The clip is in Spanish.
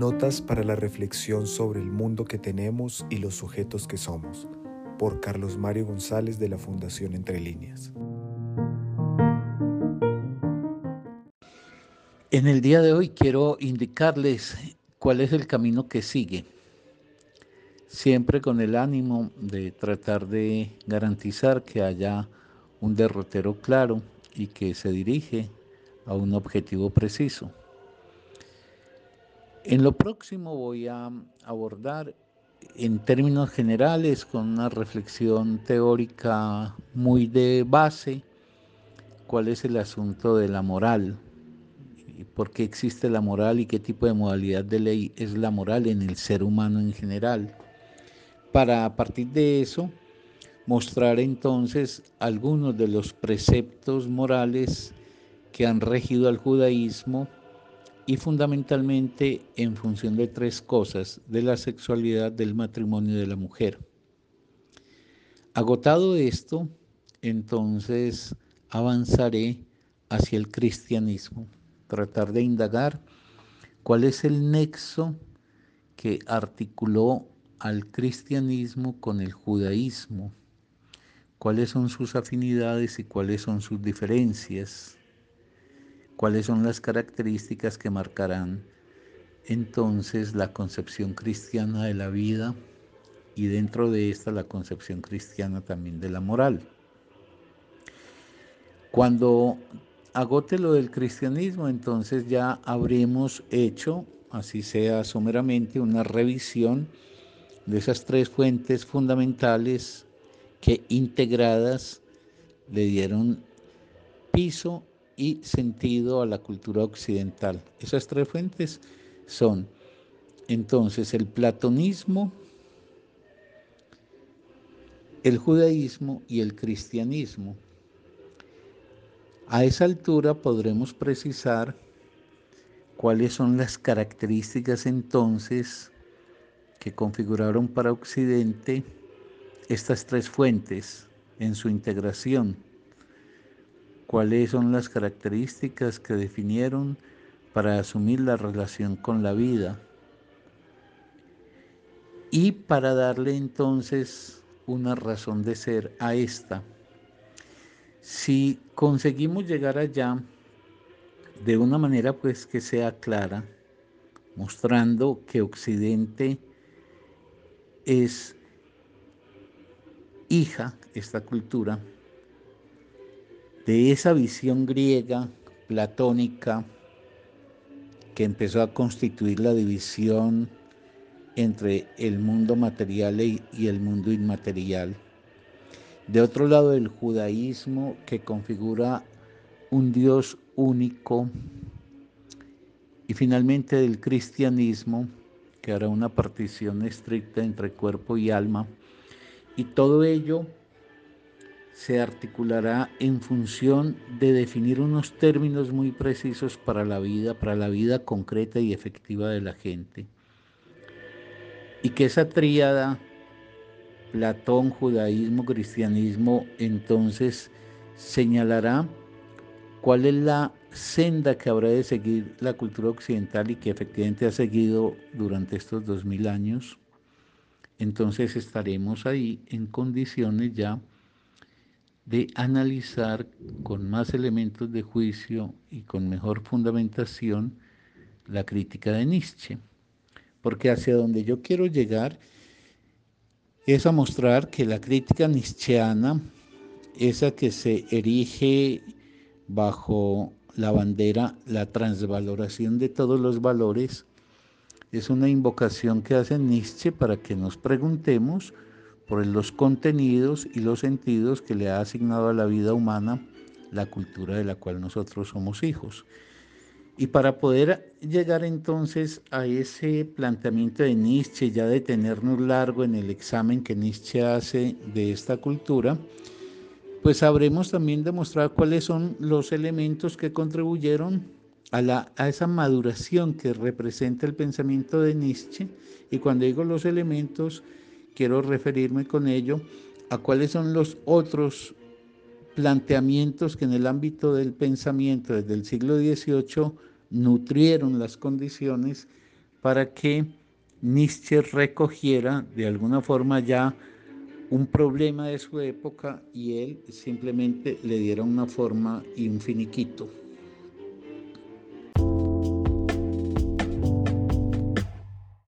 Notas para la reflexión sobre el mundo que tenemos y los sujetos que somos, por Carlos Mario González de la Fundación Entre Líneas. En el día de hoy quiero indicarles cuál es el camino que sigue, siempre con el ánimo de tratar de garantizar que haya un derrotero claro y que se dirige a un objetivo preciso. En lo próximo voy a abordar en términos generales con una reflexión teórica muy de base cuál es el asunto de la moral, y por qué existe la moral y qué tipo de modalidad de ley es la moral en el ser humano en general. Para a partir de eso mostrar entonces algunos de los preceptos morales que han regido al judaísmo y fundamentalmente en función de tres cosas, de la sexualidad, del matrimonio y de la mujer. Agotado esto, entonces avanzaré hacia el cristianismo, tratar de indagar cuál es el nexo que articuló al cristianismo con el judaísmo, cuáles son sus afinidades y cuáles son sus diferencias cuáles son las características que marcarán entonces la concepción cristiana de la vida y dentro de esta la concepción cristiana también de la moral. Cuando agote lo del cristianismo, entonces ya habremos hecho, así sea someramente, una revisión de esas tres fuentes fundamentales que integradas le dieron piso y sentido a la cultura occidental. Esas tres fuentes son entonces el platonismo, el judaísmo y el cristianismo. A esa altura podremos precisar cuáles son las características entonces que configuraron para Occidente estas tres fuentes en su integración cuáles son las características que definieron para asumir la relación con la vida y para darle entonces una razón de ser a esta. Si conseguimos llegar allá de una manera pues que sea clara, mostrando que Occidente es hija, esta cultura, de esa visión griega, platónica, que empezó a constituir la división entre el mundo material y el mundo inmaterial. De otro lado, el judaísmo que configura un Dios único. Y finalmente del cristianismo, que hará una partición estricta entre cuerpo y alma. Y todo ello se articulará en función de definir unos términos muy precisos para la vida, para la vida concreta y efectiva de la gente. Y que esa tríada, Platón, judaísmo, cristianismo, entonces señalará cuál es la senda que habrá de seguir la cultura occidental y que efectivamente ha seguido durante estos dos mil años. Entonces estaremos ahí en condiciones ya de analizar con más elementos de juicio y con mejor fundamentación la crítica de Nietzsche. Porque hacia donde yo quiero llegar es a mostrar que la crítica nietzscheana, esa que se erige bajo la bandera, la transvaloración de todos los valores, es una invocación que hace Nietzsche para que nos preguntemos por los contenidos y los sentidos que le ha asignado a la vida humana la cultura de la cual nosotros somos hijos. Y para poder llegar entonces a ese planteamiento de Nietzsche, ya de tenernos largo en el examen que Nietzsche hace de esta cultura, pues habremos también demostrado cuáles son los elementos que contribuyeron a, la, a esa maduración que representa el pensamiento de Nietzsche. Y cuando digo los elementos, quiero referirme con ello a cuáles son los otros planteamientos que en el ámbito del pensamiento desde el siglo XVIII nutrieron las condiciones para que Nietzsche recogiera de alguna forma ya un problema de su época y él simplemente le diera una forma y un finiquito.